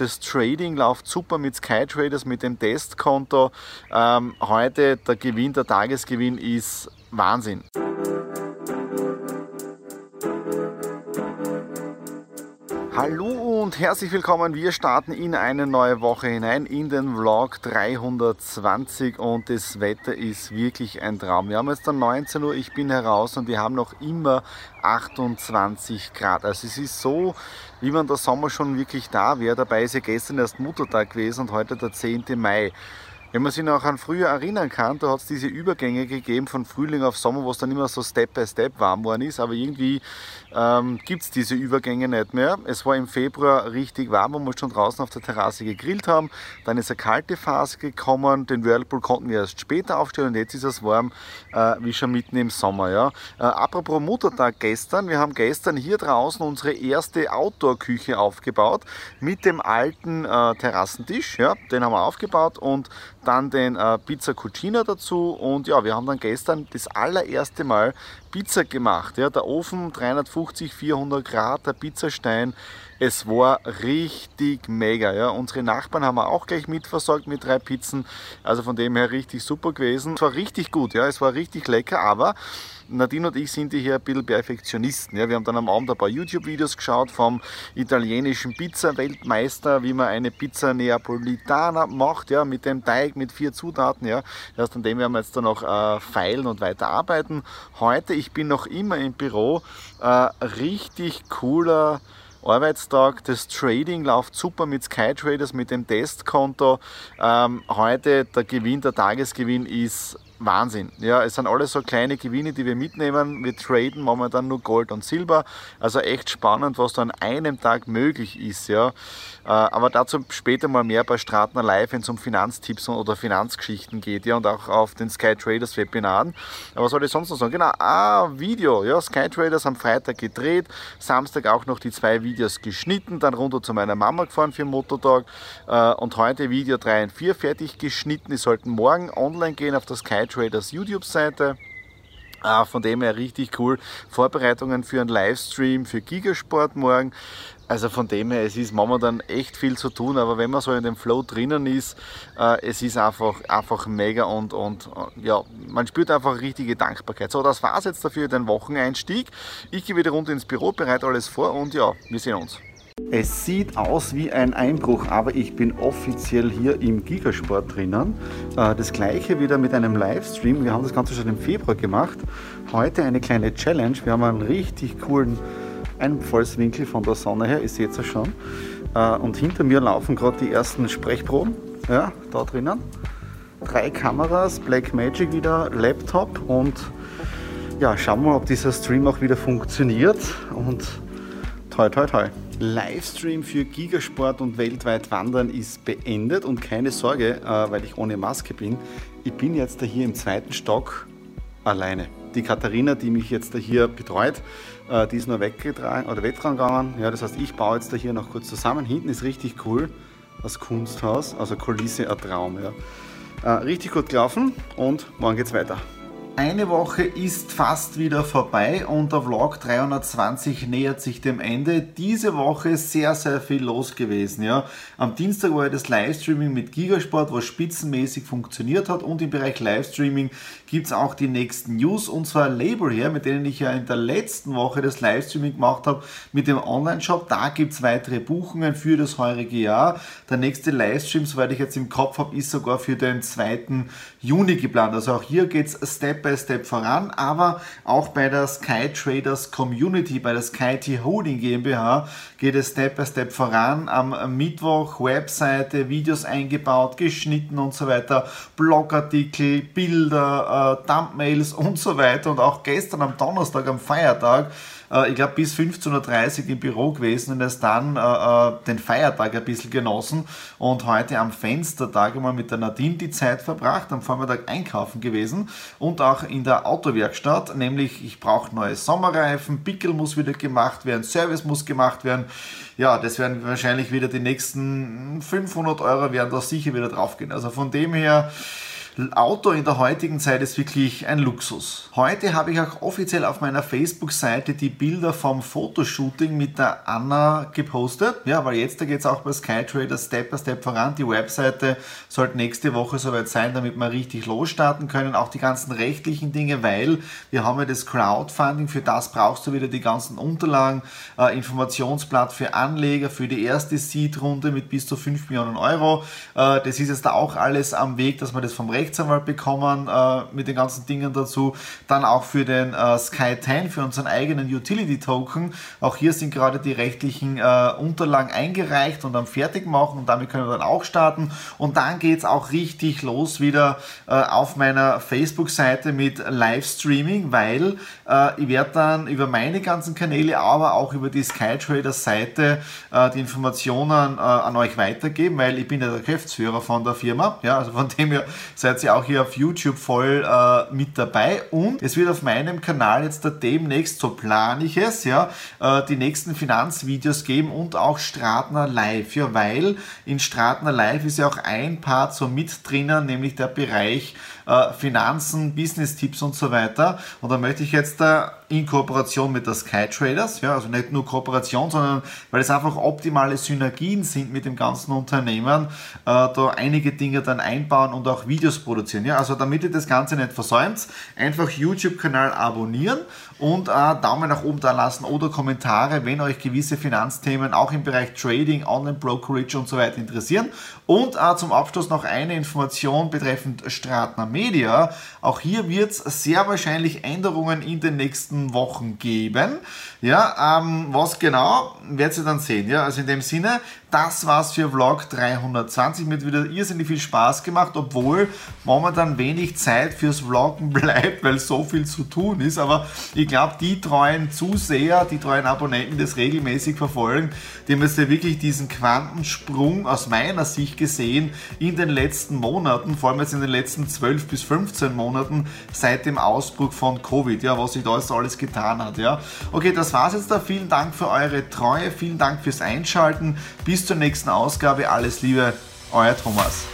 Das Trading läuft super mit SkyTraders, mit dem Testkonto. Ähm, heute der Gewinn, der Tagesgewinn ist Wahnsinn. Hallo und herzlich willkommen. Wir starten in eine neue Woche hinein in den Vlog 320 und das Wetter ist wirklich ein Traum. Wir haben jetzt dann 19 Uhr, ich bin heraus und wir haben noch immer 28 Grad. Also es ist so, wie man der Sommer schon wirklich da wäre. Dabei ist ja gestern erst Muttertag gewesen und heute der 10. Mai. Wenn man sich noch an früher erinnern kann, da hat es diese Übergänge gegeben von Frühling auf Sommer, wo es dann immer so Step by Step warm worden ist, aber irgendwie ähm, gibt es diese Übergänge nicht mehr. Es war im Februar richtig warm, wo wir schon draußen auf der Terrasse gegrillt haben. Dann ist eine kalte Phase gekommen, den Whirlpool konnten wir erst später aufstellen und jetzt ist es warm, äh, wie schon mitten im Sommer. Ja. Äh, apropos Muttertag gestern, wir haben gestern hier draußen unsere erste Outdoor-Küche aufgebaut mit dem alten äh, Terrassentisch, ja, den haben wir aufgebaut und dann den äh, Pizza Cucina dazu. Und ja, wir haben dann gestern das allererste Mal Pizza gemacht. Ja, der Ofen 350, 400 Grad, der Pizzastein. Es war richtig mega. Ja. Unsere Nachbarn haben wir auch gleich mitversorgt mit drei Pizzen. Also von dem her richtig super gewesen. Es war richtig gut, ja, es war richtig lecker, aber Nadine und ich sind hier ein bisschen Perfektionisten. Ja. Wir haben dann am Abend ein paar YouTube-Videos geschaut vom italienischen Pizza-Weltmeister, wie man eine Pizza Neapolitana macht, ja, mit dem Teig, mit vier Zutaten. Ja. Erst an dem werden wir jetzt dann noch äh, feilen und weiter arbeiten. Heute, ich bin noch immer im Büro, äh, richtig cooler Arbeitstag. Das Trading läuft super mit SkyTraders, mit dem Testkonto. Ähm, heute der Gewinn, der Tagesgewinn ist Wahnsinn. Ja, es sind alles so kleine Gewinne, die wir mitnehmen. Wir traden momentan nur Gold und Silber. Also echt spannend, was da an einem Tag möglich ist. Ja. Äh, aber dazu später mal mehr bei Stratner Live, wenn es um Finanztipps oder Finanzgeschichten geht. Ja, und auch auf den Sky Traders Webinaren. Aber was soll ich sonst noch sagen? Genau, ah, Video. Ja, Sky Traders am Freitag gedreht, Samstag auch noch die zwei Videos geschnitten, dann runter zu meiner Mama gefahren für den Mototag äh, und heute Video 3 und 4 fertig geschnitten. Die sollten morgen online gehen auf der Sky Traders YouTube-Seite. Ah, von dem her richtig cool. Vorbereitungen für einen Livestream für Gigasport morgen. Also von dem her, es ist momentan echt viel zu tun, aber wenn man so in dem Flow drinnen ist, äh, es ist einfach, einfach mega und, und äh, ja, man spürt einfach richtige Dankbarkeit. So, das war es jetzt dafür, den Wocheneinstieg. Ich gehe wieder runter ins Büro, bereite alles vor und ja, wir sehen uns. Es sieht aus wie ein Einbruch, aber ich bin offiziell hier im Gigasport drinnen. Äh, das gleiche wieder mit einem Livestream. Wir haben das Ganze schon im Februar gemacht. Heute eine kleine Challenge. Wir haben einen richtig coolen Einfallswinkel von der Sonne her. Ihr seht es schon. Äh, und hinter mir laufen gerade die ersten Sprechproben. Ja, da drinnen. Drei Kameras, Blackmagic wieder, Laptop und ja, schauen wir mal, ob dieser Stream auch wieder funktioniert. Und toi, toi, toi. Livestream für Gigasport und weltweit Wandern ist beendet und keine Sorge, äh, weil ich ohne Maske bin. Ich bin jetzt hier im zweiten Stock alleine. Die Katharina, die mich jetzt hier betreut, äh, die ist nur weggetragen oder weggegangen. Ja, das heißt, ich baue jetzt hier noch kurz zusammen. Hinten ist richtig cool, das Kunsthaus, also Kulisse, ein Traum. Ja. Äh, richtig gut gelaufen und morgen geht's weiter. Eine Woche ist fast wieder vorbei und der Vlog 320 nähert sich dem Ende. Diese Woche sehr, sehr viel los gewesen. Ja. Am Dienstag war ja das Livestreaming mit Gigasport, was spitzenmäßig funktioniert hat und im Bereich Livestreaming gibt es auch die nächsten News und zwar Label her, mit denen ich ja in der letzten Woche das Livestreaming gemacht habe mit dem Online-Shop. Da gibt es weitere Buchungen für das heurige Jahr. Der nächste Livestream, soweit ich jetzt im Kopf habe, ist sogar für den 2. Juni geplant. Also auch hier geht es Step by by Step voran, aber auch bei der Sky Traders Community, bei der SkyT Holding GmbH geht es Step by Step voran. Am Mittwoch Webseite, Videos eingebaut, geschnitten und so weiter, Blogartikel, Bilder, äh, Thumbnails und so weiter und auch gestern am Donnerstag, am Feiertag, ich glaube, bis 15.30 Uhr im Büro gewesen und erst dann äh, äh, den Feiertag ein bisschen genossen und heute am Fenstertag einmal mit der Nadine die Zeit verbracht, am Vormittag einkaufen gewesen und auch in der Autowerkstatt, nämlich ich brauche neue Sommerreifen, Pickel muss wieder gemacht werden, Service muss gemacht werden. Ja, das werden wahrscheinlich wieder die nächsten 500 Euro werden da sicher wieder draufgehen. Also von dem her Auto in der heutigen Zeit ist wirklich ein Luxus. Heute habe ich auch offiziell auf meiner Facebook-Seite die Bilder vom Fotoshooting mit der Anna gepostet. Ja, weil jetzt geht es auch bei Skytrader Step by Step voran. Die Webseite sollte nächste Woche soweit sein, damit wir richtig losstarten können. Auch die ganzen rechtlichen Dinge, weil wir haben ja das Crowdfunding. Für das brauchst du wieder die ganzen Unterlagen, äh, Informationsblatt für Anleger, für die erste Seed-Runde mit bis zu 5 Millionen Euro. Äh, das ist jetzt da auch alles am Weg, dass wir das vom Rechtsanwalt bekommen äh, mit den ganzen Dingen dazu. Dann auch für den äh, Sky 10, für unseren eigenen Utility Token. Auch hier sind gerade die rechtlichen äh, Unterlagen eingereicht und am fertig machen und damit können wir dann auch starten. Und dann geht es auch richtig los wieder äh, auf meiner Facebook-Seite mit Livestreaming, weil äh, ich werde dann über meine ganzen Kanäle, aber auch über die Skytrader-Seite äh, die Informationen an euch weitergeben, weil ich bin ja der Geschäftsführer von der Firma. Ja, also von dem her seid ihr auch hier auf YouTube voll äh, mit dabei. Und es wird auf meinem Kanal jetzt demnächst, so plane ich es, ja, äh, die nächsten Finanzvideos geben und auch Stratner Live. Ja, weil in Stratner Live ist ja auch ein Part so mit drinnen, nämlich der Bereich äh, Finanzen, Business-Tipps und so weiter. Und da möchte ich jetzt da in Kooperation mit der Sky Traders, ja, also nicht nur Kooperation, sondern weil es einfach optimale Synergien sind mit dem ganzen Unternehmen, äh, da einige Dinge dann einbauen und auch Videos produzieren. Ja, also damit ihr das Ganze nicht versäumt, einfach YouTube-Kanal abonnieren und äh, Daumen nach oben da lassen oder Kommentare, wenn euch gewisse Finanzthemen auch im Bereich Trading, Online-Brokerage und so weiter interessieren. Und äh, zum Abschluss noch eine Information betreffend Stratner Media. Auch hier wird es sehr wahrscheinlich Änderungen in den nächsten nächsten Wochen geben. Ja, ähm, was genau, werdet ihr dann sehen. Ja, also in dem Sinne, das war's für Vlog 320. Mir hat wieder irrsinnig viel Spaß gemacht, obwohl momentan wenig Zeit fürs Vloggen bleibt, weil so viel zu tun ist. Aber ich glaube, die treuen Zuseher, die treuen Abonnenten, die das regelmäßig verfolgen, die haben jetzt ja wirklich diesen Quantensprung aus meiner Sicht gesehen in den letzten Monaten, vor allem jetzt in den letzten 12 bis 15 Monaten seit dem Ausbruch von Covid, ja, was sich da alles getan hat. Ja. Okay, das war's jetzt da. Vielen Dank für eure Treue, vielen Dank fürs Einschalten. Bis zur nächsten Ausgabe. Alles Liebe, euer Thomas.